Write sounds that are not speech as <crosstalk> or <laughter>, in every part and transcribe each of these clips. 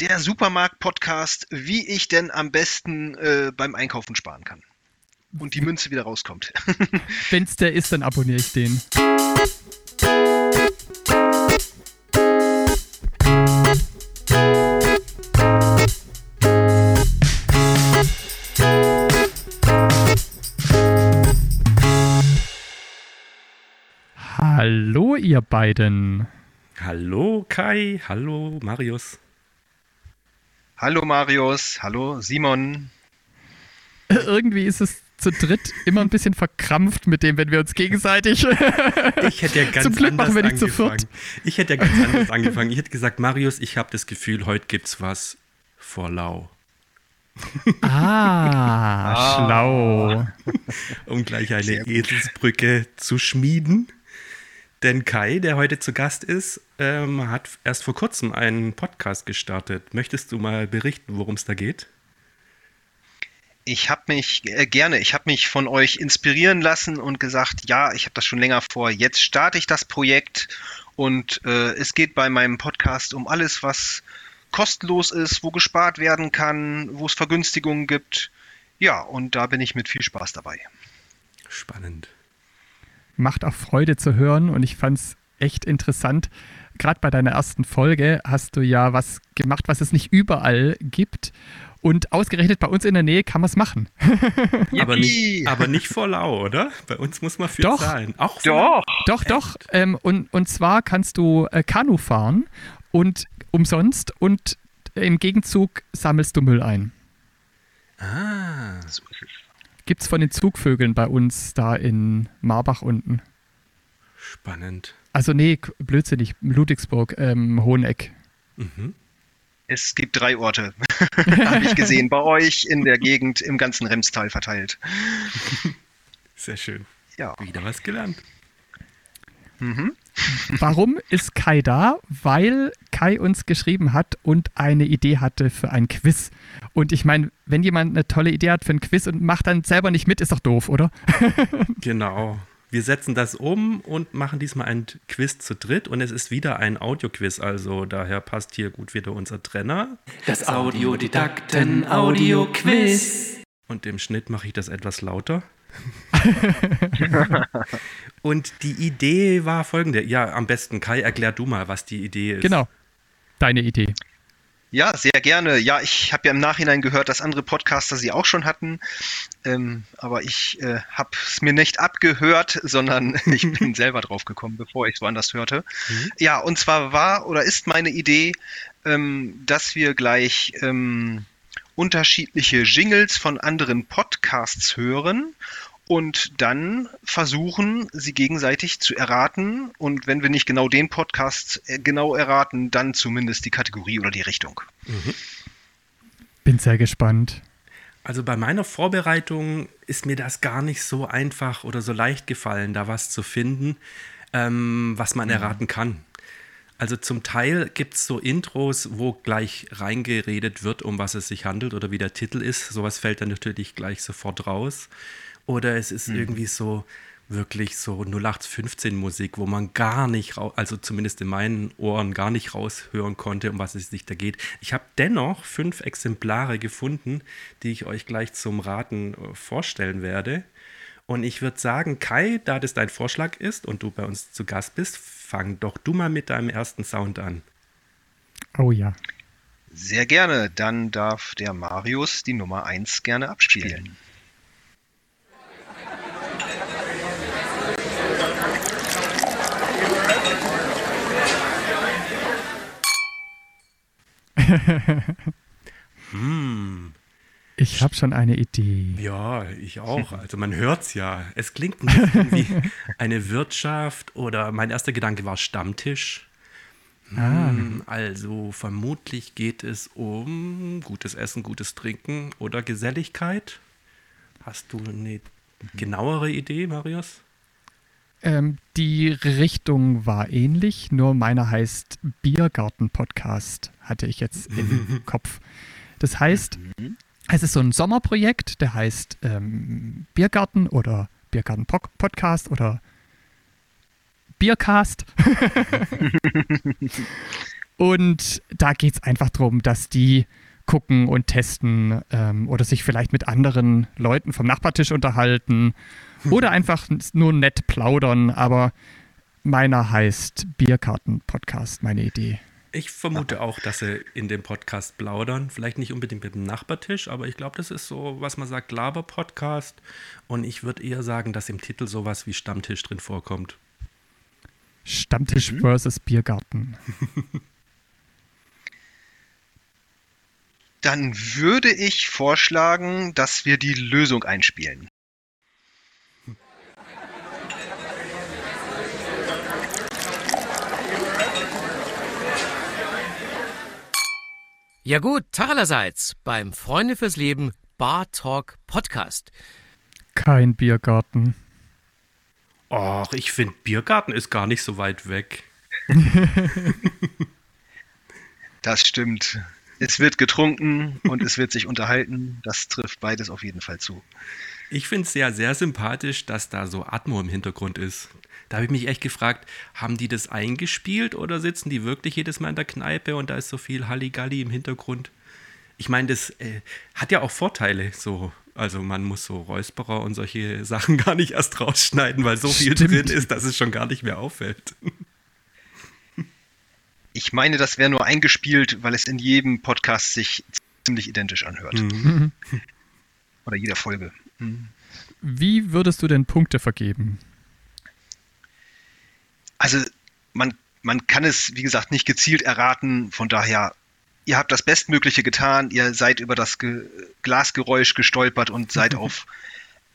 der Supermarkt-Podcast, wie ich denn am besten äh, beim Einkaufen sparen kann. Und die Münze wieder rauskommt. <laughs> Wenn es der ist, dann abonniere ich den. Hallo, ihr beiden. Hallo Kai, hallo Marius. Hallo Marius, hallo Simon. Irgendwie ist es zu dritt immer ein bisschen verkrampft mit dem, wenn wir uns gegenseitig. Ich hätte ja <laughs> ganz Zum Glück anders machen wir nicht zu angefangen. viert. Ich hätte ja ganz anders angefangen. Ich hätte gesagt, Marius, ich habe das Gefühl, heute gibt's was vor lau. Ah, schlau. Um gleich eine. Eselsbrücke zu schmieden. Denn Kai, der heute zu Gast ist, ähm, hat erst vor kurzem einen Podcast gestartet. Möchtest du mal berichten, worum es da geht? Ich habe mich äh, gerne, ich habe mich von euch inspirieren lassen und gesagt, ja, ich habe das schon länger vor. Jetzt starte ich das Projekt und äh, es geht bei meinem Podcast um alles, was kostenlos ist, wo gespart werden kann, wo es Vergünstigungen gibt. Ja, und da bin ich mit viel Spaß dabei. Spannend. Macht auch Freude zu hören und ich fand es echt interessant. Gerade bei deiner ersten Folge hast du ja was gemacht, was es nicht überall gibt. Und ausgerechnet bei uns in der Nähe kann man es machen. <laughs> Aber nicht, aber nicht vor lau, oder? Bei uns muss man für Doch. zahlen. Auch? Doch! Doch, doch. Ähm, und, und zwar kannst du äh, Kanu fahren und umsonst und im Gegenzug sammelst du Müll ein. Ah, So ist es. Gibt's von den Zugvögeln bei uns da in Marbach unten. spannend. Also nee, blödsinnig, Ludwigsburg, ähm, Hoheneck. Mhm. Es gibt drei Orte, <laughs> <laughs> habe ich gesehen, bei euch in der Gegend, im ganzen Remstal verteilt. Sehr schön. Ja. Wieder was gelernt. Mhm. Warum ist Kai da? Weil Kai uns geschrieben hat und eine Idee hatte für ein Quiz. Und ich meine, wenn jemand eine tolle Idee hat für ein Quiz und macht dann selber nicht mit, ist doch doof, oder? <laughs> Genau. Wir setzen das um und machen diesmal ein Quiz zu dritt und es ist wieder ein Audioquiz, also daher passt hier gut wieder unser Trenner Das Audiodidakten-Audio-Quiz. und im Schnitt mache ich das etwas lauter. <laughs> und die Idee war folgende. Ja, am besten Kai, erklär du mal, was die Idee ist. Genau. Deine Idee. Ja, sehr gerne. Ja, ich habe ja im Nachhinein gehört, dass andere Podcaster sie auch schon hatten. Ähm, aber ich äh, habe es mir nicht abgehört, sondern <laughs> ich bin selber drauf gekommen, bevor ich es woanders hörte. Ja, und zwar war oder ist meine Idee, ähm, dass wir gleich ähm, unterschiedliche Jingles von anderen Podcasts hören und dann versuchen, sie gegenseitig zu erraten. Und wenn wir nicht genau den Podcast äh, genau erraten, dann zumindest die Kategorie oder die Richtung. Bin sehr gespannt. Also bei meiner Vorbereitung ist mir das gar nicht so einfach oder so leicht gefallen, da was zu finden, ähm, was man erraten kann. Also zum Teil gibt es so Intros, wo gleich reingeredet wird, um was es sich handelt oder wie der Titel ist. Sowas fällt dann natürlich gleich sofort raus. Oder es ist irgendwie so wirklich so 0815 Musik, wo man gar nicht raus, also zumindest in meinen Ohren gar nicht raushören konnte, um was es sich da geht. Ich habe dennoch fünf Exemplare gefunden, die ich euch gleich zum Raten äh, vorstellen werde. Und ich würde sagen, Kai, da das dein Vorschlag ist und du bei uns zu Gast bist, fang doch du mal mit deinem ersten Sound an. Oh ja. Sehr gerne. Dann darf der Marius die Nummer 1 gerne abspielen. Ich habe schon eine Idee. Ja, ich auch. Also man hört's ja. Es klingt wie <laughs> eine Wirtschaft oder mein erster Gedanke war Stammtisch. Ah. Hm, Also vermutlich geht es um gutes Essen, gutes Trinken oder Geselligkeit. Hast du eine genauere Idee, Marius? Ähm, die Richtung war ähnlich, nur meiner heißt Biergarten-Podcast, hatte ich jetzt im <laughs> Kopf. Das heißt, es ist so ein Sommerprojekt, der heißt ähm, Biergarten oder Biergarten-Podcast oder Biercast. <laughs> Und da geht es einfach darum, dass die gucken und testen ähm, oder sich vielleicht mit anderen Leuten vom Nachbartisch unterhalten oder einfach nur nett plaudern. Aber meiner heißt Bierkarten-Podcast, meine Idee. Ich vermute auch, dass sie in dem Podcast plaudern. Vielleicht nicht unbedingt mit dem Nachbartisch, aber ich glaube, das ist so, was man sagt, Laber-Podcast. Und ich würde eher sagen, dass im Titel sowas wie Stammtisch drin vorkommt. Stammtisch mhm. versus Biergarten. Dann würde ich vorschlagen, dass wir die Lösung einspielen. Ja gut, Tag beim Freunde fürs Leben Bar Talk Podcast. Kein Biergarten. Ach, ich finde, Biergarten ist gar nicht so weit weg. <laughs> das stimmt. Es wird getrunken und es wird sich unterhalten. Das trifft beides auf jeden Fall zu. Ich finde es ja sehr sympathisch, dass da so Atmo im Hintergrund ist. Da habe ich mich echt gefragt, haben die das eingespielt oder sitzen die wirklich jedes Mal in der Kneipe und da ist so viel Halligalli im Hintergrund? Ich meine, das äh, hat ja auch Vorteile, so. Also man muss so Räusperer und solche <laughs> Sachen gar nicht erst rausschneiden, weil so viel Stimmt. drin ist, dass es schon gar nicht mehr auffällt. <laughs> Ich meine, das wäre nur eingespielt, weil es in jedem Podcast sich ziemlich identisch anhört. Mhm. <laughs> Oder jeder Folge. Wie würdest du denn Punkte vergeben? Also man, man kann es, wie gesagt, nicht gezielt erraten. Von daher, ihr habt das Bestmögliche getan. Ihr seid über das Ge Glasgeräusch gestolpert und seid <laughs> auf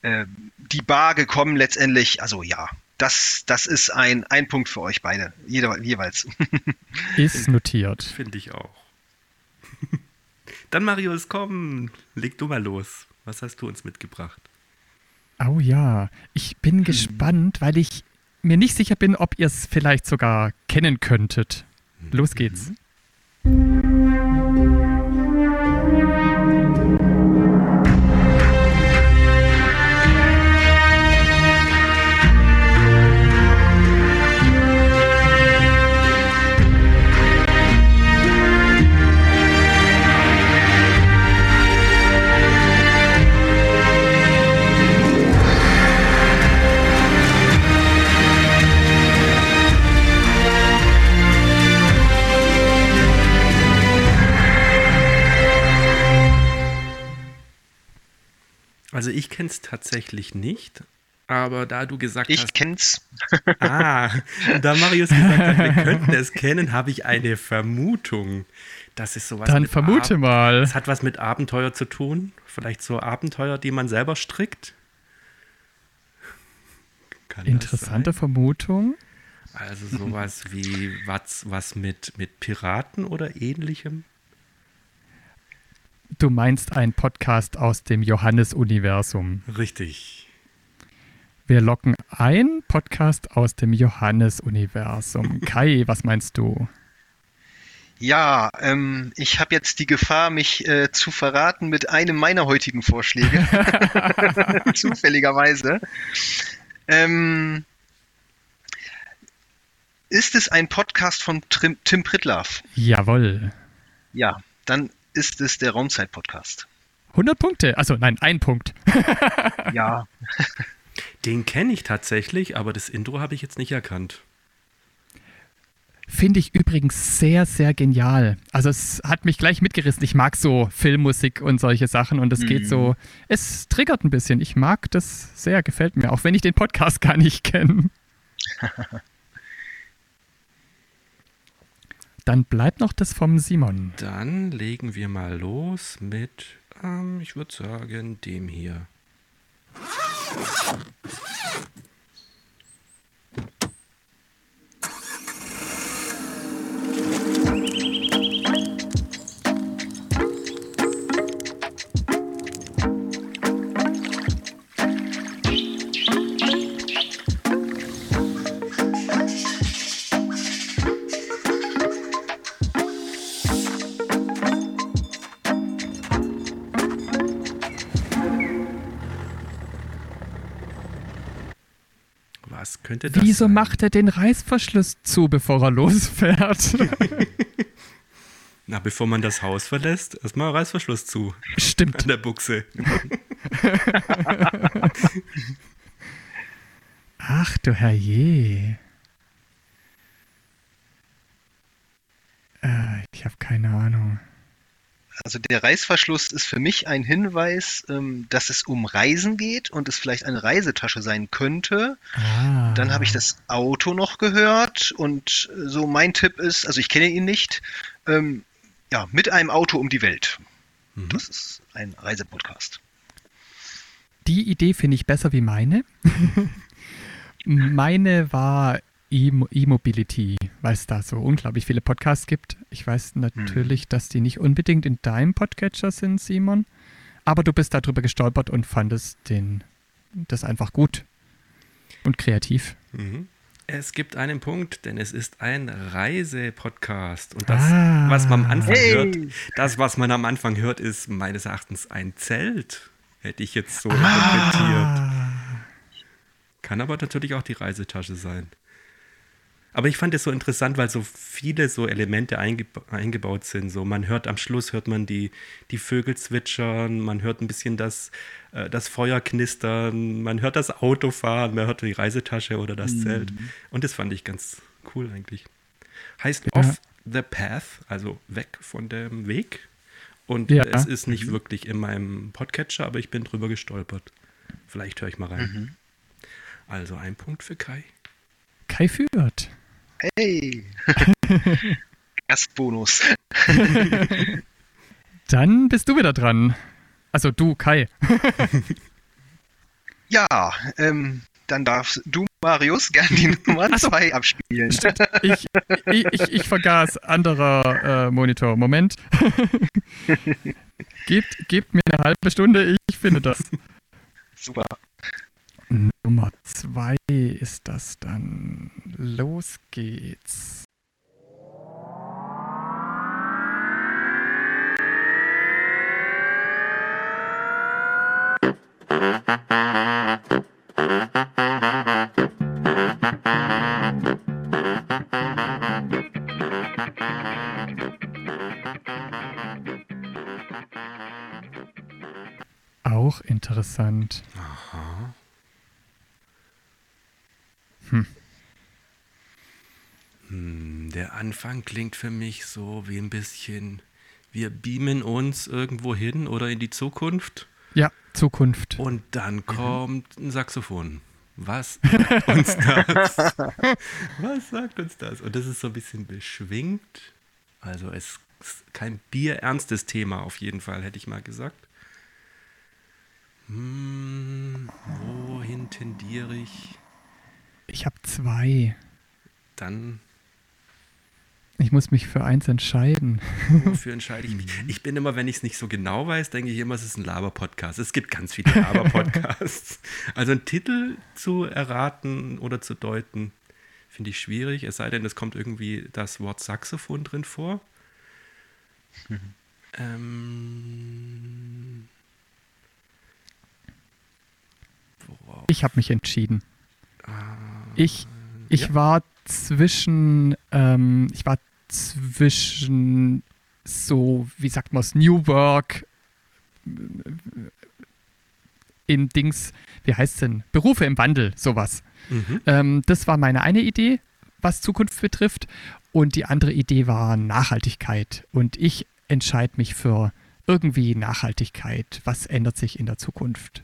äh, die Bar gekommen letztendlich. Also ja, das, das ist ein, ein Punkt für euch beide, jeder, jeweils. <laughs> Ist notiert. Finde ich auch. <laughs> Dann Marius, komm, leg du mal los. Was hast du uns mitgebracht? Oh ja, ich bin hm. gespannt, weil ich mir nicht sicher bin, ob ihr es vielleicht sogar kennen könntet. Los geht's. Mhm. Also ich kenne es tatsächlich nicht, aber da du gesagt ich hast. Ich kenn's. <laughs> ah, da Marius gesagt hat, wir könnten es kennen, habe ich eine Vermutung. Das ist sowas. Dann vermute Ab mal. Es hat was mit Abenteuer zu tun. Vielleicht so Abenteuer, die man selber strickt. Kann Interessante Vermutung. Also sowas wie was, was mit, mit Piraten oder ähnlichem. Du meinst einen Podcast aus dem Johannes-Universum. Richtig. Wir locken ein Podcast aus dem Johannes-Universum. <laughs> Kai, was meinst du? Ja, ähm, ich habe jetzt die Gefahr, mich äh, zu verraten mit einem meiner heutigen Vorschläge. <laughs> <laughs> Zufälligerweise. Ähm, ist es ein Podcast von Tim, Tim Pritlaff? Jawohl. Ja, dann ist es der Raumzeit-Podcast. 100 Punkte, also nein, ein Punkt. <laughs> <laughs> ja. Den kenne ich tatsächlich, aber das Intro habe ich jetzt nicht erkannt. Finde ich übrigens sehr, sehr genial. Also es hat mich gleich mitgerissen. Ich mag so Filmmusik und solche Sachen und es mhm. geht so, es triggert ein bisschen. Ich mag das sehr, gefällt mir, auch wenn ich den Podcast <laughs> gar nicht kenne. Dann bleibt noch das vom Simon. Dann legen wir mal los mit, ähm, ich würde sagen, dem hier. Könnte das Wieso sein? macht er den Reißverschluss zu, bevor er losfährt? <laughs> Na, bevor man das Haus verlässt, erstmal Reißverschluss zu. Stimmt. An der Buchse. <laughs> Ach du Herrje. Äh, ich habe keine Ahnung. Also der Reißverschluss ist für mich ein Hinweis, ähm, dass es um Reisen geht und es vielleicht eine Reisetasche sein könnte. Ah. Dann habe ich das Auto noch gehört und äh, so mein Tipp ist, also ich kenne ihn nicht, ähm, ja, mit einem Auto um die Welt. Das ist ein Reisepodcast. Die Idee finde ich besser wie meine. <laughs> meine war E-Mobility, weil es da so unglaublich viele Podcasts gibt. Ich weiß natürlich, dass die nicht unbedingt in deinem Podcatcher sind, Simon. Aber du bist darüber gestolpert und fandest den, das einfach gut und kreativ. Mhm. Es gibt einen Punkt, denn es ist ein Reisepodcast. Und das, Ah. was man am Anfang Hey. hört, das, was man am Anfang hört, ist meines Erachtens ein Zelt. Hätte ich jetzt so Ah. interpretiert. Kann aber natürlich auch die Reisetasche sein. Aber ich fand es so interessant, weil so viele so Elemente eingeba eingebaut sind. So, man hört am Schluss hört man die, die Vögel zwitschern, man hört ein bisschen das, äh, das Feuer knistern, man hört das Auto fahren, man hört die Reisetasche oder das Mhm. Zelt. Und das fand ich ganz cool eigentlich. Heißt Ja. Off the Path, also weg von dem Weg. Und Ja. es ist nicht wirklich in meinem Podcatcher, aber ich bin drüber gestolpert. Vielleicht höre ich mal rein. Also ein Punkt für Kai. Kai führt. Hey! <laughs> Gastbonus. <laughs> Dann bist du wieder dran. Also du, Kai. <laughs> Ja, ähm, dann darfst du, Marius, gern die Nummer 2 abspielen. Ich, ich, ich, ich vergaß anderer äh, Monitor. Moment. gebt, gebt mir eine halbe Stunde, ich finde das. Super. Nummer zwei ist das dann. Los geht's. Auch interessant. Hm, Der Anfang klingt für mich so wie ein bisschen, wir beamen uns irgendwo hin oder in die Zukunft Ja, Zukunft. und dann kommt ein Saxophon. Was sagt <laughs> uns das? Was sagt uns das? Und das ist so ein bisschen beschwingt. Also es ist kein bierernstes Thema auf jeden Fall, hätte ich mal gesagt. Hm, wohin tendiere ich? Ich habe zwei. Dann Ich muss mich für eins entscheiden. Wofür entscheide ich mich? Ich bin immer, wenn ich es nicht so genau weiß, denke ich immer, es ist ein Laber-Podcast. Es gibt ganz viele Laber-Podcasts. <laughs> also einen Titel zu erraten oder zu deuten, finde ich schwierig. Es sei denn, es kommt irgendwie das Wort Saxophon drin vor. <laughs> Ähm, worauf? Ich habe mich entschieden. Ich, ich ja. war zwischen, ähm, ich war zwischen so, wie sagt man es, New Work äh, in Dings, wie heißt es denn? Berufe im Wandel, sowas. Mhm. Ähm, das war meine eine Idee, was Zukunft betrifft. Und die andere Idee war Nachhaltigkeit. Und ich entscheide mich für irgendwie Nachhaltigkeit. Was ändert sich in der Zukunft?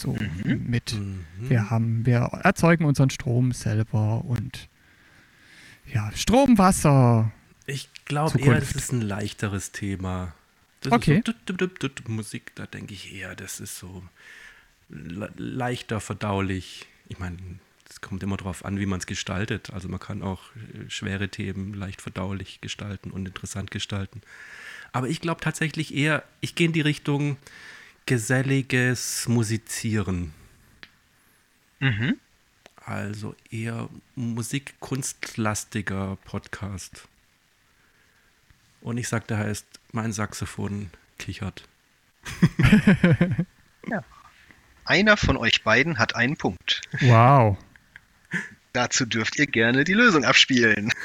So mit, Mhm. wir haben, wir erzeugen unseren Strom selber und ja, Strom, Wasser. Ich glaube eher, das ist ein leichteres Thema. Das Okay. So, dut, dut, dut, Musik, da denke ich eher, das ist so le leichter verdaulich. Ich meine, es kommt immer darauf an, wie man es gestaltet. Also man kann auch äh, schwere Themen leicht verdaulich gestalten und interessant gestalten. Aber ich glaube tatsächlich eher, ich gehe in die Richtung geselliges Musizieren. Mhm. Also eher musikkunstlastiger Podcast. Und ich sag, der heißt, mein Saxophon kichert. <laughs> Einer von euch beiden hat einen Punkt. Wow. Dazu dürft ihr gerne die Lösung abspielen. <laughs>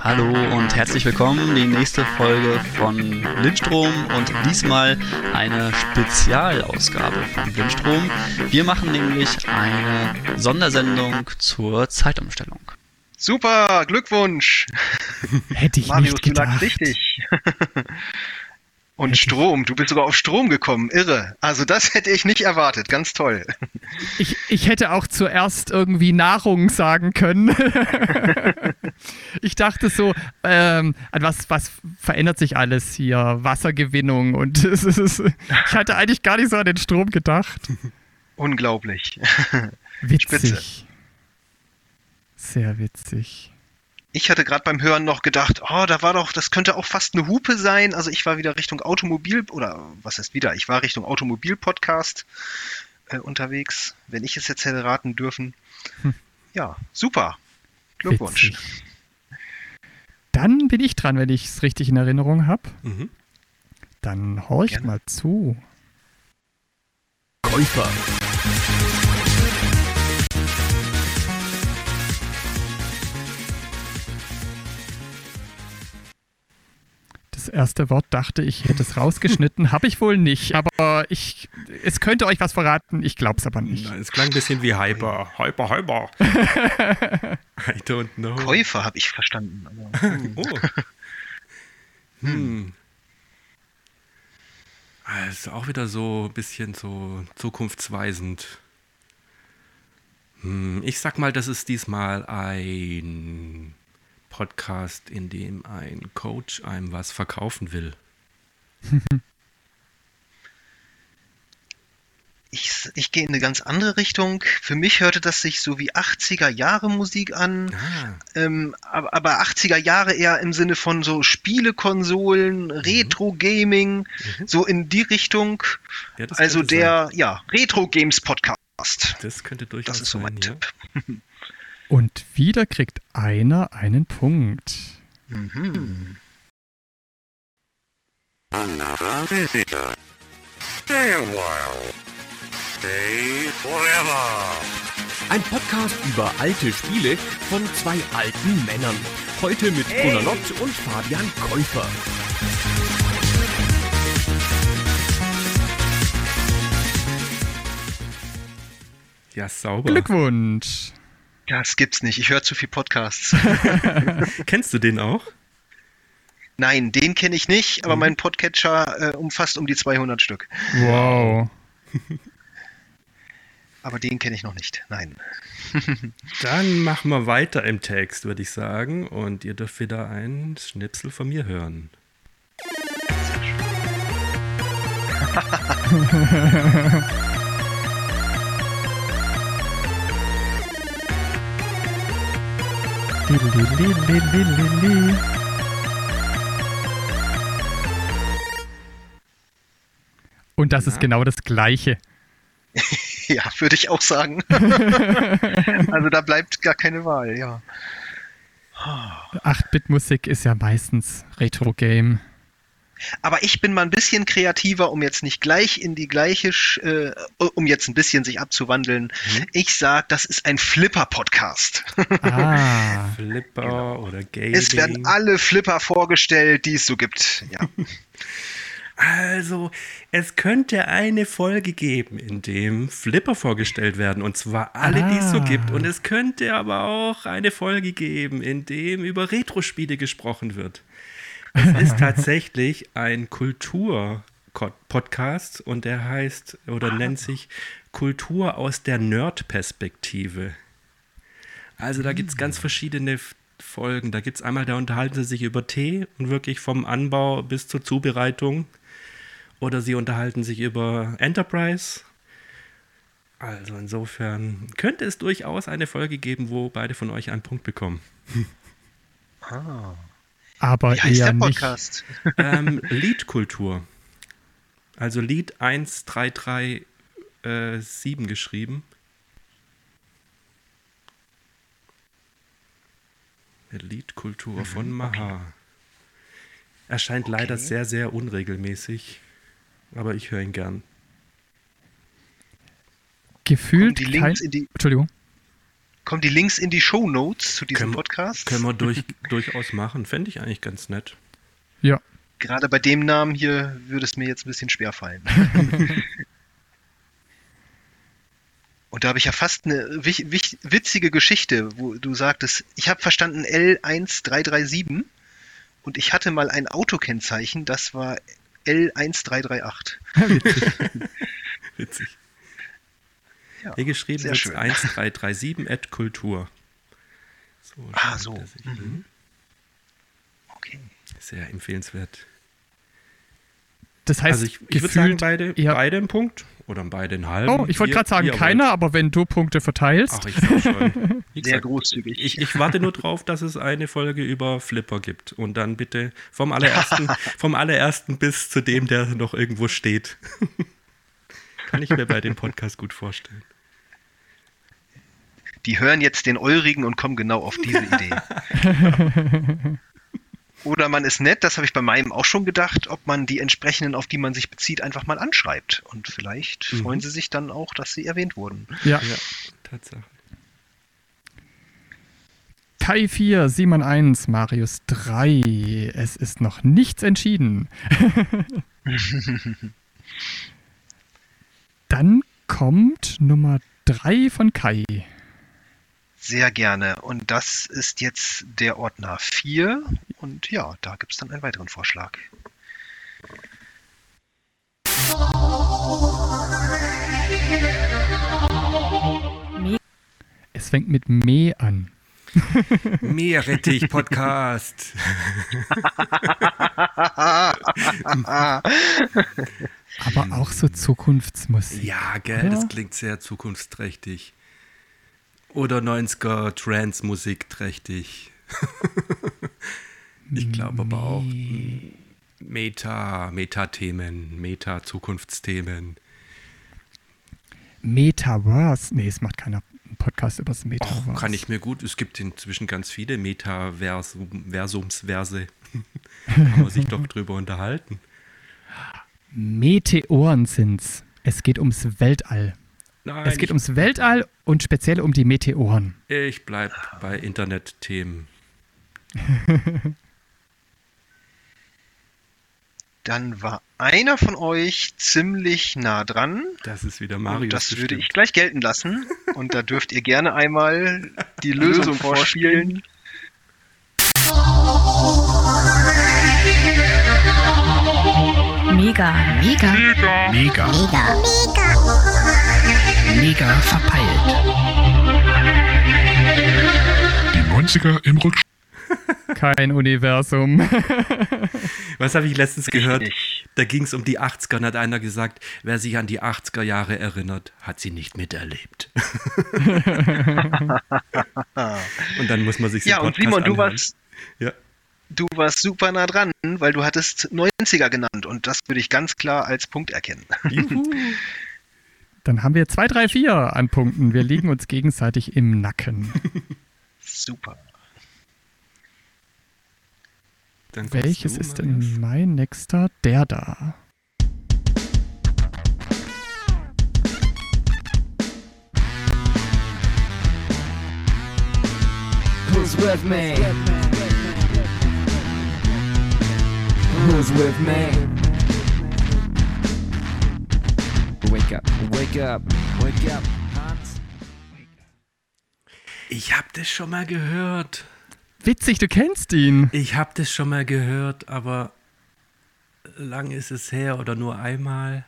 Hallo und herzlich willkommen. Die nächste Folge von Blindstrom und diesmal eine Spezialausgabe von Blindstrom. Wir machen nämlich eine Sondersendung zur Zeitumstellung. Super, Glückwunsch. <laughs> Hätte ich Marius, nicht du lagst gedacht. richtig. <laughs> Und Strom, du bist sogar auf Strom gekommen, irre. Also das hätte ich nicht erwartet, ganz toll. Ich, ich hätte auch zuerst irgendwie Nahrung sagen können. <laughs> ich dachte so, ähm, an was, was verändert sich alles hier? Wassergewinnung und es ist, ich hatte eigentlich gar nicht so an den Strom gedacht. Unglaublich. Witzig. Spitze. Sehr witzig. Ich hatte gerade beim Hören noch gedacht, oh, da war doch, das könnte auch fast eine Hupe sein. Also ich war wieder Richtung Automobil, oder was heißt wieder? Ich war Richtung Automobil-Podcast äh, unterwegs, wenn ich es jetzt hätte raten dürfen. Hm. Ja, super. Glückwunsch. Witzig. Dann bin ich dran, wenn ich es richtig in Erinnerung habe. Mhm. Dann horcht Gerne. mal zu. Käufer. Das erste Wort dachte ich, hätte es rausgeschnitten. Habe ich wohl nicht, aber ich, es könnte euch was verraten. Ich glaube es aber nicht. Es klang ein bisschen wie Hyper. Hyper, Hyper. <laughs> I don't know. Käufer habe ich verstanden. Hm. Oh. Hm. Ist auch wieder so ein bisschen so zukunftsweisend. Hm, ich sag mal, das ist diesmal ein Podcast, in dem ein Coach einem was verkaufen will. <laughs> Ich, ich gehe in eine ganz andere Richtung. Für mich hörte das sich so wie 80er Jahre Musik an. Ah, Ähm, aber, aber 80er Jahre eher im Sinne von so Spielekonsolen, Retro-Gaming, so in die Richtung. ja, Also der, ja, Retro-Games-Podcast. Sein. Das könnte durchaus Das ist so mein sein, ja. <laughs> Und wieder kriegt einer einen Punkt. Mhm. Another visitor. Stay a while. Stay forever. Ein Podcast über alte Spiele von zwei alten Männern. Heute mit Gunnar Lott und Fabian Käufer. Ja, sauber. Glückwunsch. Das gibt's nicht. Ich höre zu viel Podcasts. <laughs> Kennst du den auch? Nein, den kenne ich nicht, aber mein Podcatcher äh, umfasst um die 200 Stück. Wow. <laughs> Aber den kenne ich noch nicht. Nein. <laughs> Dann machen wir weiter im Text, würde ich sagen. Und ihr dürft wieder ein Schnipsel von mir hören. Und das ist genau das Gleiche. <laughs> Ja, würde ich auch sagen. <laughs> also da bleibt gar keine Wahl, ja. 8-Bit-Musik ist ja meistens Retro-Game. Aber ich bin mal ein bisschen kreativer, um jetzt nicht gleich in die gleiche, Sch- äh, um jetzt ein bisschen sich abzuwandeln. Ich sag, das ist ein Flipper-Podcast. Ah, <laughs> Flipper oder Gaming. Es werden alle Flipper vorgestellt, die es so gibt. Ja. <laughs> Also, es könnte eine Folge geben, in dem Flipper vorgestellt werden. Und zwar alle, die es so Ah. gibt. Und es könnte aber auch eine Folge geben, in dem über Retro-Spiele gesprochen wird. Es ist tatsächlich ein Kultur-Podcast und der heißt oder nennt sich Kultur aus der Nerd-Perspektive. Also da gibt es ganz verschiedene F- Folgen. Da gibt es einmal, da unterhalten sie sich über Tee und wirklich vom Anbau bis zur Zubereitung. Oder sie unterhalten sich über Enterprise. Also insofern könnte es durchaus eine Folge geben, wo beide von euch einen Punkt bekommen. Aber Wie heißt eher der nicht. Podcast? <laughs> ähm, <laughs> Liedkultur. Also Lied 1337 äh, 7 geschrieben. Liedkultur von Maha. Erscheint leider Okay. sehr, sehr unregelmäßig. Aber ich höre ihn gern. Gefühlt die kein. Links in die, Entschuldigung. Kommen die Links in die Show Notes zu diesem Können- Podcast. Können wir durch, <laughs> durchaus machen. Fände ich eigentlich ganz nett. Ja. Gerade bei dem Namen hier würde es mir jetzt ein bisschen schwer fallen. <laughs> Und da habe ich ja fast eine wich, wich, witzige Geschichte, wo du sagtest, ich habe verstanden L1337 und ich hatte mal ein Autokennzeichen, das war L1338. <laughs> Witzig. Ja, Hier geschrieben wird schön. 1337 at Kultur. So, Ah, so. sich. Mhm. Okay. Sehr empfehlenswert. Das heißt, also ich, ich würde sagen, gefühlt beide, eher- beide einen Punkt oder beide einen halben. Oh, ich wollte gerade sagen, keiner, wollt. aber wenn du Punkte verteilst. Ach, ich schon. <laughs> Wie Sehr großzügig. Ich, ich warte nur drauf, dass es eine Folge über Flipper gibt. Und dann bitte vom allerersten, <laughs> vom allerersten bis zu dem, der noch irgendwo steht. <laughs> Kann ich mir bei dem Podcast gut vorstellen. Die hören jetzt den Eurigen und kommen genau auf diese Idee. <laughs> Oder man ist nett, das habe ich bei meinem auch schon gedacht, ob man die entsprechenden, auf die man sich bezieht, einfach mal anschreibt. Und vielleicht Mhm. freuen sie sich dann auch, dass sie erwähnt wurden. ja. Ja, Tatsache. Kai 4, Simon 1, Marius 3. Es ist noch nichts entschieden. <laughs> Dann kommt Nummer 3 von Kai. Sehr gerne. Und das ist jetzt der Ordner 4. Und ja, da gibt es dann einen weiteren Vorschlag. Es fängt mit Me an. <laughs> Meerrettich-Podcast. <laughs> Aber auch so Zukunftsmusik. Ja, gell, das Ja. klingt sehr zukunftsträchtig. Oder 90er Trance-Musik trächtig. <laughs> ich glaube aber auch Meta, Meta-Themen, Meta-Zukunftsthemen. Metaverse. Nee, es macht keiner einen Podcast über das Metaverse. kann ich mir gut. Es gibt inzwischen ganz viele Metaversumsverse. <laughs> kann man sich doch drüber unterhalten. Meteoren sind's. Es geht ums Weltall. Nein, Es geht ums Weltall und speziell um die Meteoren. ich bleib bei Internetthemen. <laughs> Dann war einer von euch ziemlich nah dran. Das ist wieder Marius. Und das würde bestimmt. ich gleich gelten lassen. Und da dürft ihr gerne einmal die <laughs> Lösung vorspielen. Mega, mega, Mega. mega verpeilt. Die 90er im Rückspiel. Kein Universum. <laughs> Was habe ich letztens gehört? Da ging es um die 80er und hat einer gesagt, wer sich an die 80er Jahre erinnert, hat sie nicht miterlebt. <laughs> und dann muss man sich Ja, und Simon, du warst, Ja. du warst super nah dran, weil du hattest 90er genannt. Und das würde ich ganz klar als Punkt erkennen. <laughs> Dann haben wir 2, 3, 4 an Punkten. Wir liegen uns gegenseitig im Nacken. Super. Welches ist denn mein nächster? Der da. Who's with me? Who's with me? Wake up, wake up, Hans. Ich habe das schon mal gehört. Witzig, du kennst ihn. Ich habe das schon mal gehört, aber lang ist es her oder nur einmal.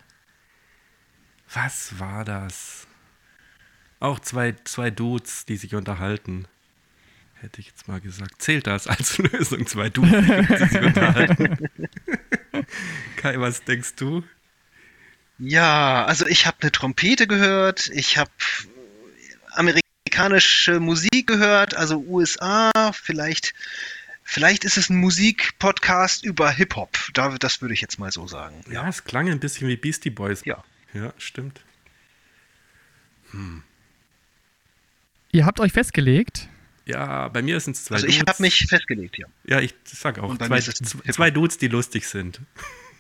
Was war das? Auch zwei, zwei Dudes, die sich unterhalten. Hätte ich jetzt mal gesagt. Zählt das als <laughs> Lösung? Zwei Dudes, die sich unterhalten. <laughs> Kai, was denkst du? Ja, also ich habe eine Trompete gehört, ich habe amerikanische Musik gehört, also USA, vielleicht, vielleicht ist es ein Musikpodcast über Hip-Hop. Da, das würde ich jetzt mal so sagen. Ja, es klang ein bisschen wie Beastie Boys. Ja. Ja, stimmt. Ihr habt euch festgelegt. Ja, bei mir sind es zwei Also ich Dudes. habe mich festgelegt, ja. Ja, ich sag auch. Zwei, zwei Dudes, die lustig sind.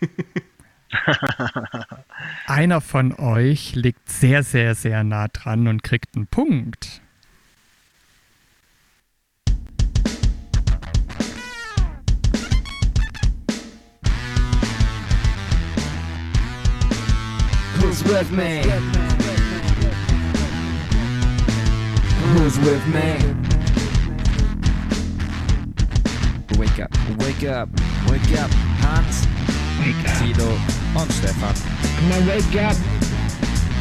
<laughs> <laughs> Einer von euch liegt sehr, sehr, sehr nah dran und kriegt einen Punkt. Who's with me? Who's with me? Wake up, wake up, wake up, Hans. Tilo und Stefan. Come on, wake up.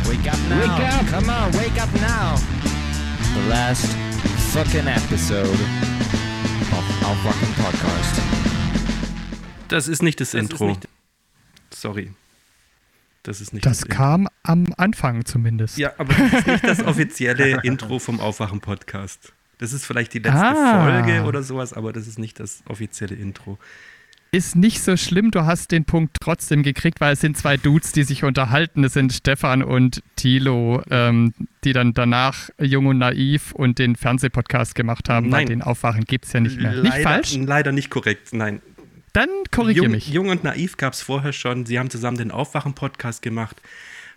Wake up now. Wake up. Come on, wake up now. The last fucking episode of Aufwachen Podcast. Das ist nicht das, Intro. Sorry. Das ist nicht Das das Intro. kam am Anfang zumindest. Ja, aber das ist nicht das offizielle <laughs> Intro vom Aufwachen-Podcast. Das ist vielleicht die letzte Ah. Folge oder sowas, aber das ist nicht das offizielle Intro. Ist nicht so schlimm, du hast den Punkt trotzdem gekriegt, weil es sind zwei Dudes, die sich unterhalten. Es sind Stefan und Thilo, ähm, die dann danach Jung und Naiv und den Fernsehpodcast gemacht haben. Bei Nein. den Aufwachen gibt es ja nicht mehr. nicht Leider- falsch? Leider nicht korrekt, nein. Dann korrigiere mich. Jung und Naiv gab es vorher schon. Sie haben zusammen den Aufwachen-Podcast gemacht,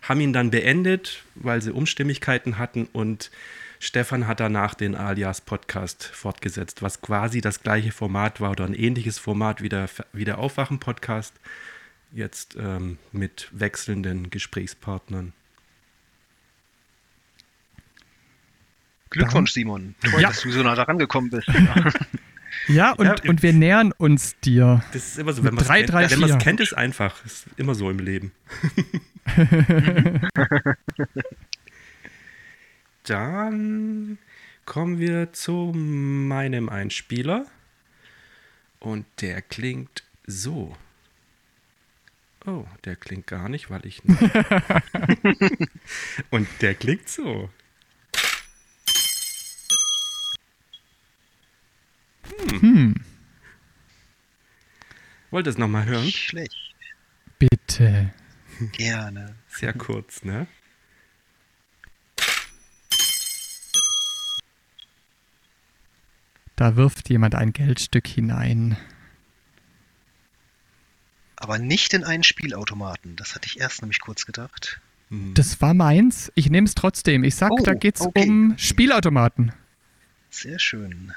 haben ihn dann beendet, weil sie Umstimmigkeiten hatten und Stefan hat danach den Alias-Podcast fortgesetzt, was quasi das gleiche Format war oder ein ähnliches Format wie der, wie der Aufwachen-Podcast, jetzt ähm, mit wechselnden Gesprächspartnern. Glückwunsch, Simon. Toll, Ja. dass du so nah daran gekommen bist. <laughs> Ja, und, Ja, und wir nähern uns dir. Das ist immer so, wenn man es Drei, kennt, wenn man's kennt, ist einfach. Ist immer so im Leben. <laughs> <laughs> Dann kommen wir zu meinem Einspieler. Und der klingt so. Oh, der klingt gar nicht, weil ich. <laughs> Und der klingt so. Hm, Wollt ihr es nochmal hören? Nicht schlecht. bitte. Gerne. Sehr kurz, ne? Da wirft jemand ein Geldstück hinein. Aber nicht in einen Spielautomaten. Das hatte ich erst nämlich kurz gedacht. Hm. Das war meins. Ich nehme es trotzdem. Ich sag, Oh, da geht's okay. um Spielautomaten. Sehr schön.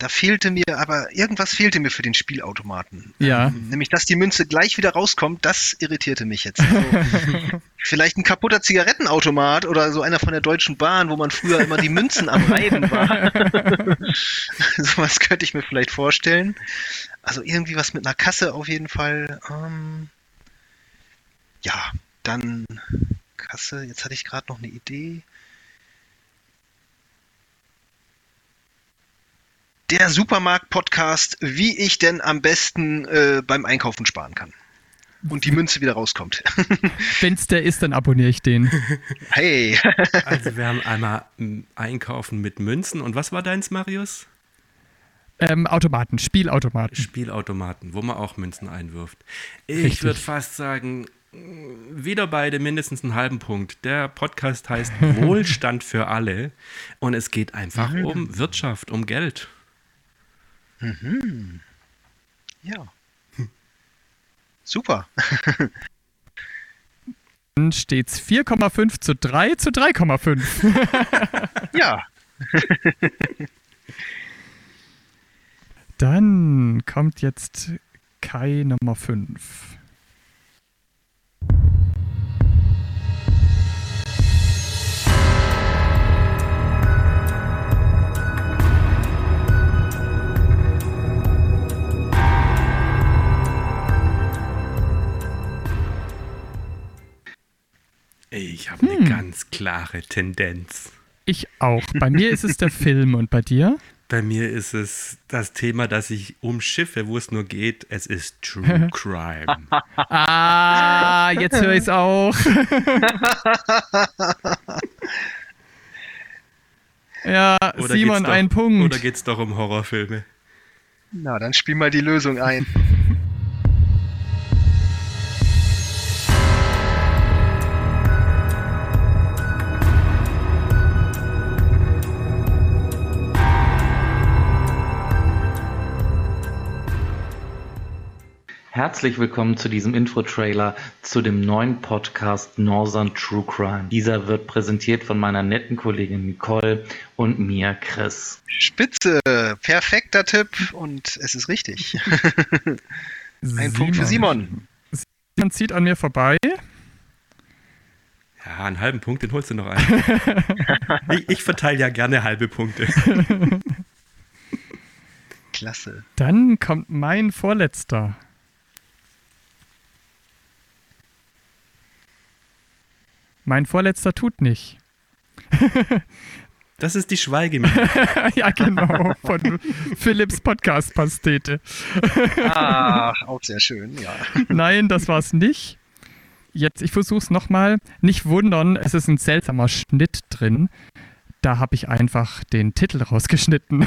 Da fehlte mir, aber irgendwas fehlte mir für den Spielautomaten. Ja. Ähm, Nämlich, dass die Münze gleich wieder rauskommt, das irritierte mich jetzt. Also, <laughs> vielleicht ein kaputter Zigarettenautomat oder so einer von der Deutschen Bahn, wo man früher immer die Münzen am Reiben war. <laughs> Sowas könnte ich mir vielleicht vorstellen. Also irgendwie was mit einer Kasse auf jeden Fall. Ähm, ja, dann Kasse. Jetzt hatte ich gerade noch eine Idee. Der Supermarkt-Podcast, wie ich denn am besten äh, beim Einkaufen sparen kann. Und die Münze wieder rauskommt. <laughs> Wenn's der ist, dann abonniere ich den. hey, Also, wir haben einmal mm, Einkaufen mit Münzen. Und was war deins, Marius? Ähm, Automaten, Spielautomaten. Spielautomaten, wo man auch Münzen einwirft. Ich würde fast sagen, mh, wieder beide mindestens einen halben Punkt. Der Podcast heißt <laughs> Wohlstand für alle und es geht einfach um Wirtschaft, um Geld. Ja. <laughs> Super. <laughs> Dann steht's 4,5 zu 3 zu 3,5. <laughs> Ja, Dann kommt jetzt Kai Nummer 5. Ich habe eine ganz klare Tendenz. Ich auch. Bei mir ist es der <laughs> Film und bei dir? Bei mir ist es das Thema, dass ich umschiffe, wo es nur geht. Es ist True <laughs> Crime. <laughs> Ah, jetzt höre ich es auch. ja, Oder Simon, doch, ein Punkt. Oder geht es doch um Horrorfilme? na dann spiel mal die Lösung ein. Herzlich willkommen zu diesem Intro-Trailer zu dem neuen Podcast Northern True Crime. Dieser wird präsentiert von meiner netten Kollegin Nicole und mir, Chris. Spitze, perfekter Tipp und es ist richtig. <laughs> Ein Punkt für Simon. Simon zieht an mir vorbei. Ja, einen halben Punkt, den holst du noch ein. <laughs> ich, ich verteile ja gerne halbe Punkte. Klasse. Dann kommt mein vorletzter. Mein vorletzter tut nicht. <laughs> Das ist die Schweigeminute. <laughs> ja, genau. Von Philips Podcast-Pastete. Ach, auch sehr schön, ja. Nein, das war es nicht. Jetzt, ich versuche es nochmal. Nicht wundern, es ist ein seltsamer Schnitt drin. Da habe ich einfach den Titel rausgeschnitten.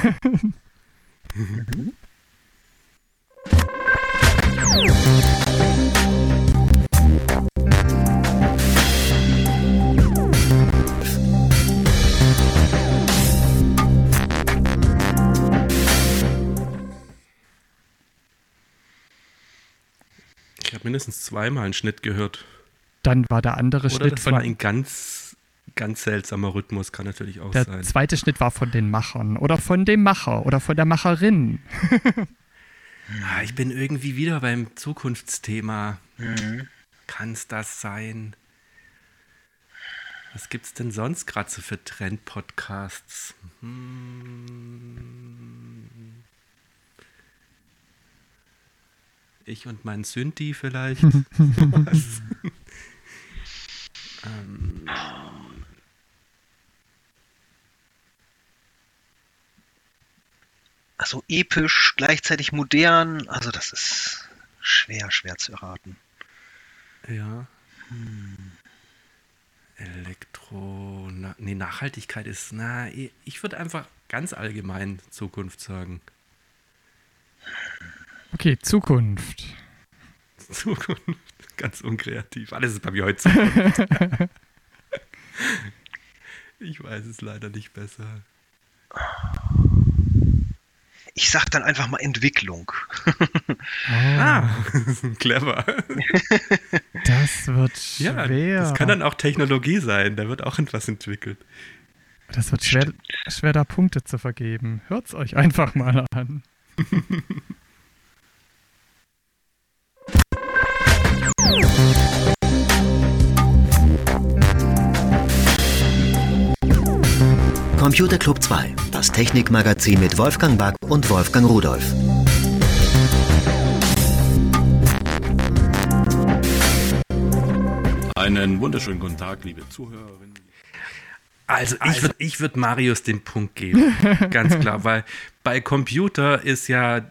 Ich mindestens zweimal einen Schnitt gehört. Dann war der andere Oder Schnitt das von. war ein ganz, ganz seltsamer Rhythmus, kann natürlich auch der sein. zweite Schnitt war von den Machern oder von dem Macher oder von der Macherin. <laughs> Ah, ich bin irgendwie wieder beim Zukunftsthema. Mhm. Kann es das sein? Was gibt es denn sonst gerade so für Trend-Podcasts? Hm. Ich und mein Synthi vielleicht? <laughs> Ähm, Also episch, gleichzeitig modern. Also das ist schwer, schwer zu erraten. ja. Elektro. Na, nee, Nachhaltigkeit ist. Na, ich würde einfach ganz allgemein Zukunft sagen. Okay, Zukunft. Zukunft. Ganz unkreativ. Alles ist bei mir heute Zukunft. <laughs> ich weiß es leider nicht besser. Ich sag dann einfach mal Entwicklung. Ah, <laughs> clever. <laughs> Das wird Ja, schwer. das kann dann auch Technologie sein. Da wird auch etwas entwickelt. Das wird schwer, schwer, da Punkte zu vergeben. Hört's euch einfach mal an. Computer Club 2, das Technikmagazin mit Wolfgang Back und Wolfgang Rudolf. Einen wunderschönen guten Tag, liebe Zuhörerinnen. Also ich würde ich würd Marius den Punkt geben, <laughs> ganz klar, weil bei Computer ist ja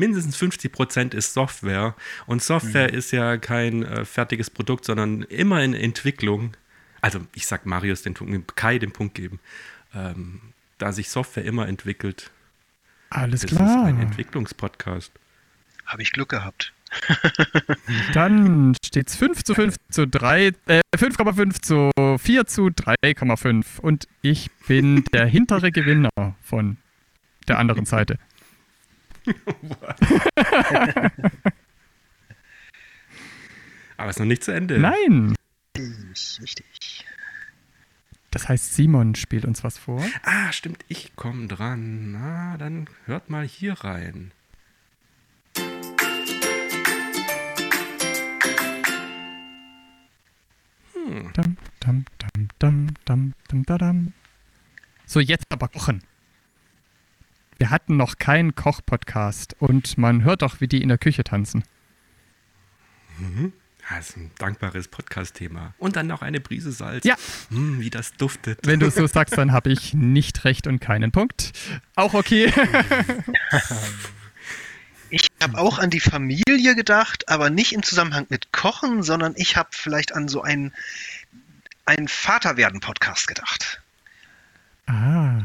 mindestens 50 Prozent ist Software und Software Mhm. ist ja kein äh, fertiges Produkt, sondern immer in Entwicklung. Also ich sag Marius den Punkt, Kai den Punkt geben, ähm, da sich Software immer entwickelt. Alles ist es klar. ein Entwicklungspodcast. Habe ich Glück gehabt. <laughs> Dann steht's 5 zu 5 zu 3, äh, 5,5 zu 4 zu 3,5. Und ich bin der hintere Gewinner von der anderen Seite. <laughs> Aber ist noch nicht zu Ende. Nein! Richtig, richtig. Das heißt, Simon spielt uns was vor. Ah, stimmt, ich komme dran. Na, dann hört mal hier rein. Hm. Dam, da, dam. So, jetzt aber kochen. Wir hatten noch keinen Koch-Podcast und man hört doch, wie die in der Küche tanzen. Mhm. Das ist ein dankbares Podcast-Thema. Und dann noch eine Prise Salz. Ja. Hm, wie das duftet. Wenn du so <laughs> sagst, dann habe ich nicht recht und keinen Punkt. Auch okay. <laughs> Ich habe auch an die Familie gedacht, aber nicht im Zusammenhang mit Kochen, sondern ich habe vielleicht an so einen, einen Vaterwerden-Podcast gedacht. ah.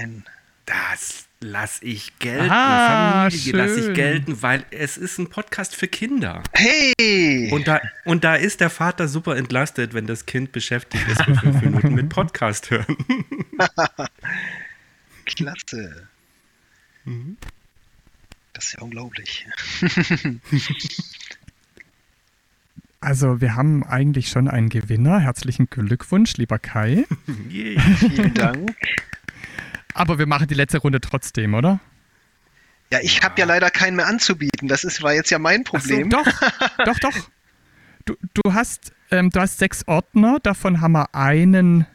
Ein Das lass ich gelten. Ah, Familie lass ich gelten, weil es ist ein Podcast für Kinder. Hey! Und da, und da ist der Vater super entlastet, wenn das Kind beschäftigt ist für fünf Minuten mit Podcast hören. <laughs> Klasse. Das ist ja unglaublich. <laughs> Also, wir haben eigentlich schon einen Gewinner. Herzlichen Glückwunsch, lieber Kai. <laughs> Vielen Dank. Aber wir machen die letzte Runde trotzdem, oder? Ja, ich habe ja leider keinen mehr anzubieten. Das ist, war jetzt ja mein Ach so, Problem. doch, doch, doch. Du, du hast ähm, du hast sechs Ordner, davon haben wir einen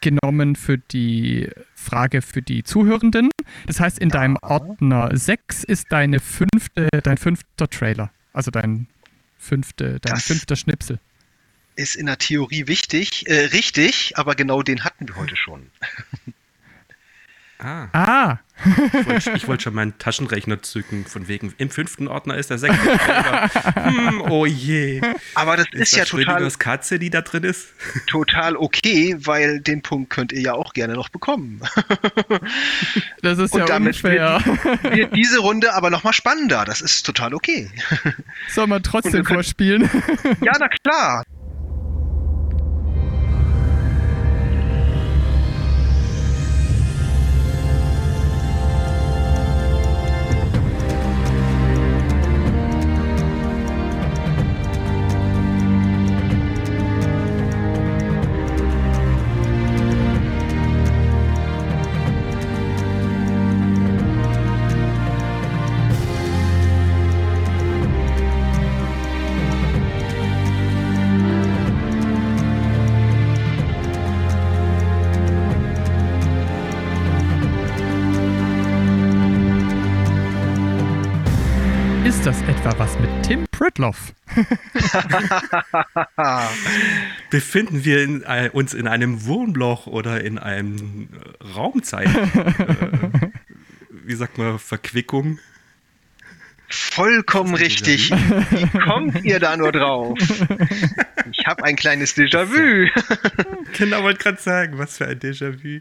genommen für die Frage für die Zuhörenden. Das heißt, in ja. deinem Ordner 6 ist deine fünfte, dein fünfter Trailer. Also dein, fünfte, dein fünfter Schnipsel. Ist in der Theorie wichtig, äh, richtig, aber genau den hatten wir heute schon. Ah. ah. Ich wollte wollt schon meinen Taschenrechner zücken, von wegen, im fünften Ordner ist der sechste. <laughs> hm, oh je. Aber das ist, ist das ja total. Katze, die da drin ist? Total okay, weil den Punkt könnt ihr ja auch gerne noch bekommen. <laughs> Das ist Und ja damit unfair. Wird, wird diese Runde aber nochmal spannender. Das ist total okay. Soll man trotzdem vorspielen? Ja, na klar. Pritloff. <laughs> Befinden wir in, äh, uns in einem Wohnbloch oder in einem äh, Raumzeit? äh, wie sagt man, Verquickung? Vollkommen richtig. Wie kommt ihr da nur drauf? Ich habe ein kleines Déjà-vu. genau, wollte gerade sagen, was für ein Déjà-vu.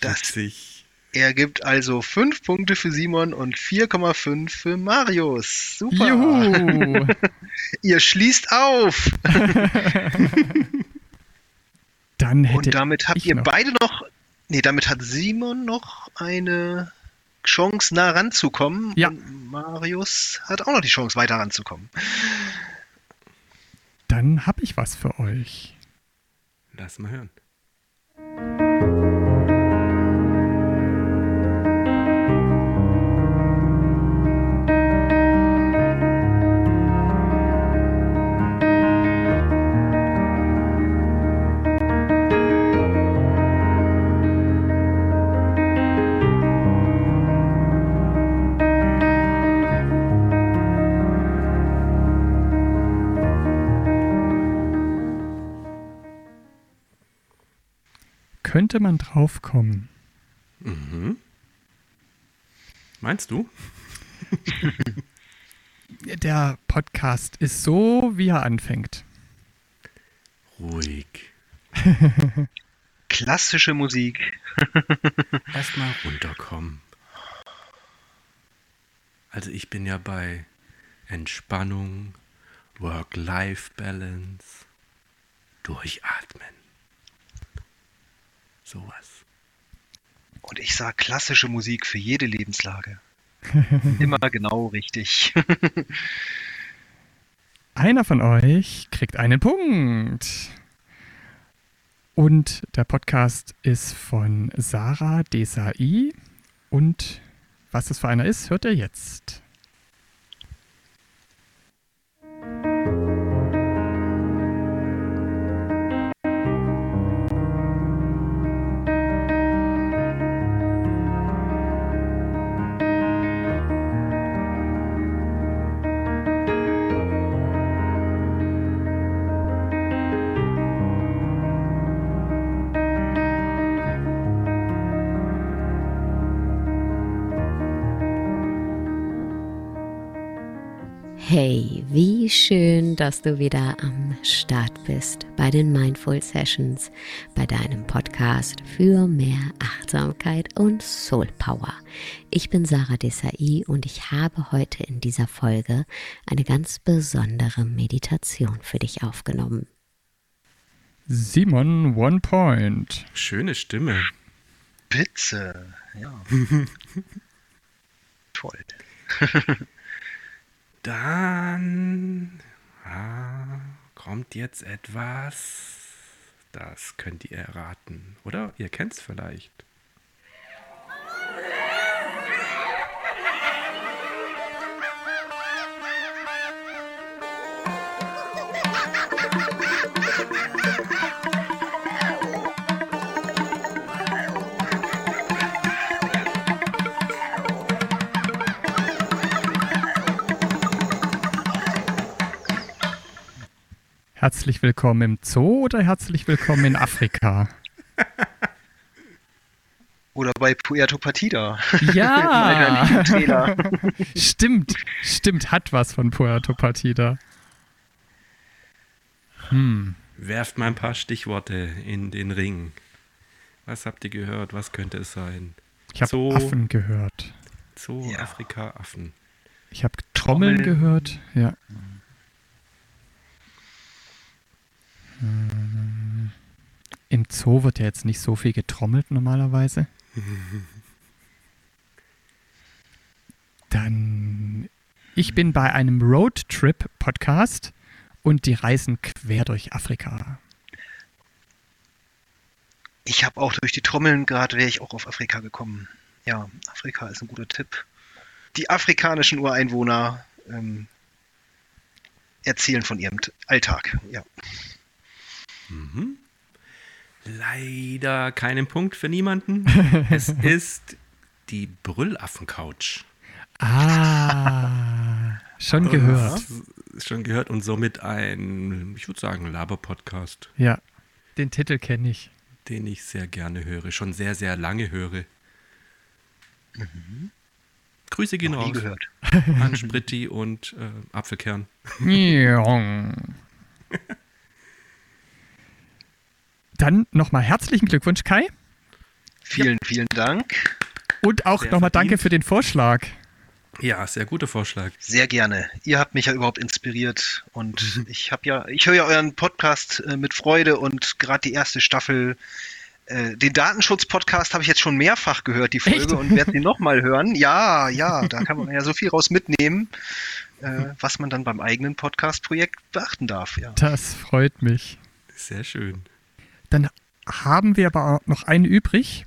Das sich er gibt also 5 Punkte für Simon und 4,5 für Marius. Super. Juhu. <laughs> Ihr schließt auf. <laughs> Dann hätte und damit habt ihr noch. beide noch. Nee, damit hat Simon noch eine Chance, nah ranzukommen. Ja. Und Marius hat auch noch die Chance, weiter ranzukommen. Dann habe ich was für euch. Lass mal hören. Könnte man drauf kommen. Mhm. Meinst du? <laughs> Der Podcast ist so, wie er anfängt. Ruhig. <laughs> Klassische Musik. <laughs> Erstmal runterkommen. Also ich bin ja bei Entspannung, Work-Life-Balance, Durchatmen. Sowas. Und ich sage klassische Musik für jede Lebenslage. <laughs> Immer genau richtig. <laughs> Einer von euch kriegt einen Punkt. Und der Podcast ist von Sarah Desai. Und was das für einer ist, hört ihr jetzt. Wie schön, dass du wieder am Start bist bei den Mindful Sessions, bei deinem Podcast für mehr Achtsamkeit und Soul Power. Ich bin Sarah Desai und ich habe heute in dieser Folge eine ganz besondere Meditation für dich aufgenommen. Simon, one point. Schöne Stimme. Spitze, ja. <laughs> Toll. <laughs> Dann ah, kommt jetzt etwas, das könnt ihr erraten. Oder ihr kennt es vielleicht. Herzlich willkommen im Zoo oder herzlich willkommen in Afrika? <laughs> Oder bei Puerto Partida. Ja, <laughs> <laughs> stimmt, stimmt, hat was von Puerto Partida. Hm. Werft mal ein paar Stichworte in den Ring. Was habt ihr gehört? Was könnte es sein? Ich habe Affen gehört. Zoo, ja. Afrika, Affen. Ich habe Trommeln, Trommeln gehört, ja. Hm. Im Zoo wird ja jetzt nicht so viel getrommelt normalerweise. <laughs> Dann, ich bin bei einem Roadtrip-Podcast und die reisen quer durch Afrika. Ich habe auch durch die Trommeln gerade, wäre ich auch auf Afrika gekommen. Ja, Afrika ist ein guter Tipp. Die afrikanischen Ureinwohner ähm, erzählen von ihrem Alltag, ja. Mhm. Leider keinen Punkt für niemanden. <laughs> es ist die Brüllaffen-Couch. Ah, schon gehört. Schon gehört und somit ein, ich würde sagen, Laber-Podcast. Ja, den Titel kenne ich. Den ich sehr gerne höre, schon sehr, sehr lange höre. Mhm. Grüße gehen raus. gehört. An Spritti und äh, Apfelkern. <laughs> Dann nochmal herzlichen Glückwunsch, Kai. Vielen, ja. vielen Dank. Und auch nochmal danke für den Vorschlag. Ja, sehr guter Vorschlag. Sehr gerne. Ihr habt mich ja überhaupt inspiriert und mhm. ich habe ja, ich höre ja euren Podcast äh, mit Freude und gerade die erste Staffel, äh, den Datenschutz-Podcast habe ich jetzt schon mehrfach gehört, die Folge, Echt? und werde sie nochmal hören. Ja, ja, da kann man ja so viel raus mitnehmen, äh, was man dann beim eigenen Podcast-Projekt beachten darf. Ja. Das freut mich. Sehr schön. Dann haben wir aber noch einen übrig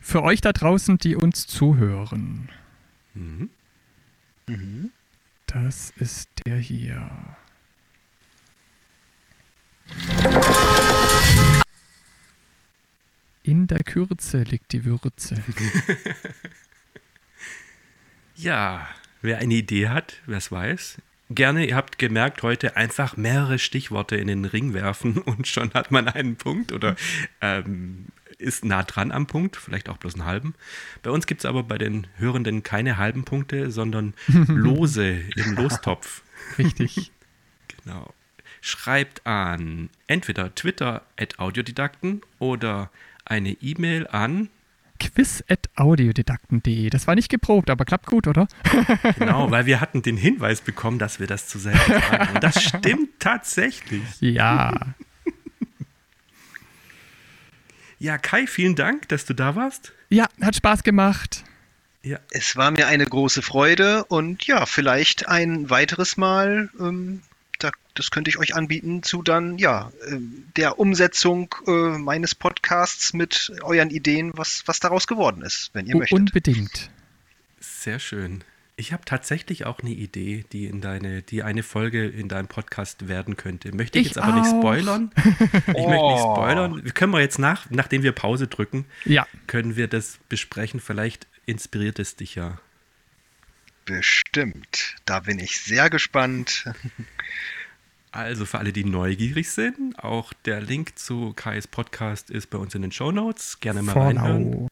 für euch da draußen, die uns zuhören. Mhm. Mhm. Das ist der hier. In der Kürze liegt die Würze. <laughs> ja, wer eine Idee hat, wer es weiß, gerne, ihr habt gemerkt, heute einfach mehrere Stichworte in den Ring werfen <laughs> und schon hat man einen Punkt oder ähm, ist nah dran am Punkt, vielleicht auch bloß einen halben. Bei uns gibt es aber bei den Hörenden keine halben Punkte, sondern <laughs> Lose im Lostopf. <laughs> Richtig. genau. Schreibt an entweder Twitter at Audiodidakten oder eine E-Mail an quiz.audiodidakten.de. Das war nicht geprobt, aber klappt gut, oder? <laughs> genau, weil wir hatten den Hinweis bekommen, dass wir das zu selten sagen. Und das stimmt <laughs> tatsächlich. Ja. Ja, Kai, vielen Dank, dass du da warst. Ja, hat Spaß gemacht. Ja. Es war mir eine große Freude und ja, vielleicht ein weiteres Mal ähm, das könnte ich euch anbieten zu dann, ja, ähm, der Umsetzung äh, meines Podcasts mit euren Ideen, was, was daraus geworden ist, wenn ihr möchtet. Unbedingt. Sehr schön. Ich habe tatsächlich auch eine Idee, die in deine, die eine Folge in deinem Podcast werden könnte. Möchte ich, ich jetzt aber auch. nicht spoilern. <laughs> Ich oh. möchte nicht spoilern. Wir können wir jetzt nach, nachdem wir Pause drücken, ja. können wir das besprechen. Vielleicht inspiriert es dich ja. Bestimmt. Da bin ich sehr gespannt. <laughs> Also für alle, die neugierig sind, auch der Link zu Kais Podcast ist bei uns in den Show Notes. Gerne mal Follow. reinhören.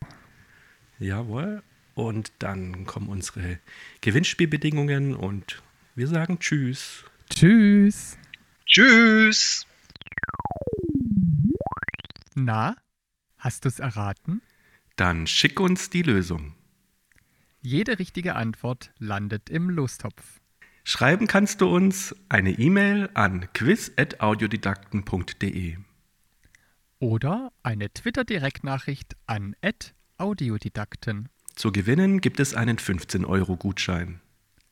Jawohl. Und dann kommen unsere Gewinnspielbedingungen und wir sagen Tschüss. Tschüss. Tschüss. Na, hast du es erraten? Dann schick uns die Lösung. Jede richtige Antwort landet im Lostopf. Schreiben kannst du uns eine E-Mail an quiz.audiodidakten.de oder eine Twitter-Direktnachricht an @audiodidakten. Zu gewinnen gibt es einen 15-Euro-Gutschein.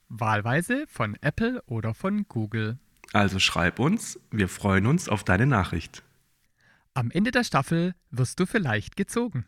Wahlweise von Apple oder von Google. Also schreib uns, wir freuen uns auf deine Nachricht. Am Ende der Staffel wirst du vielleicht gezogen.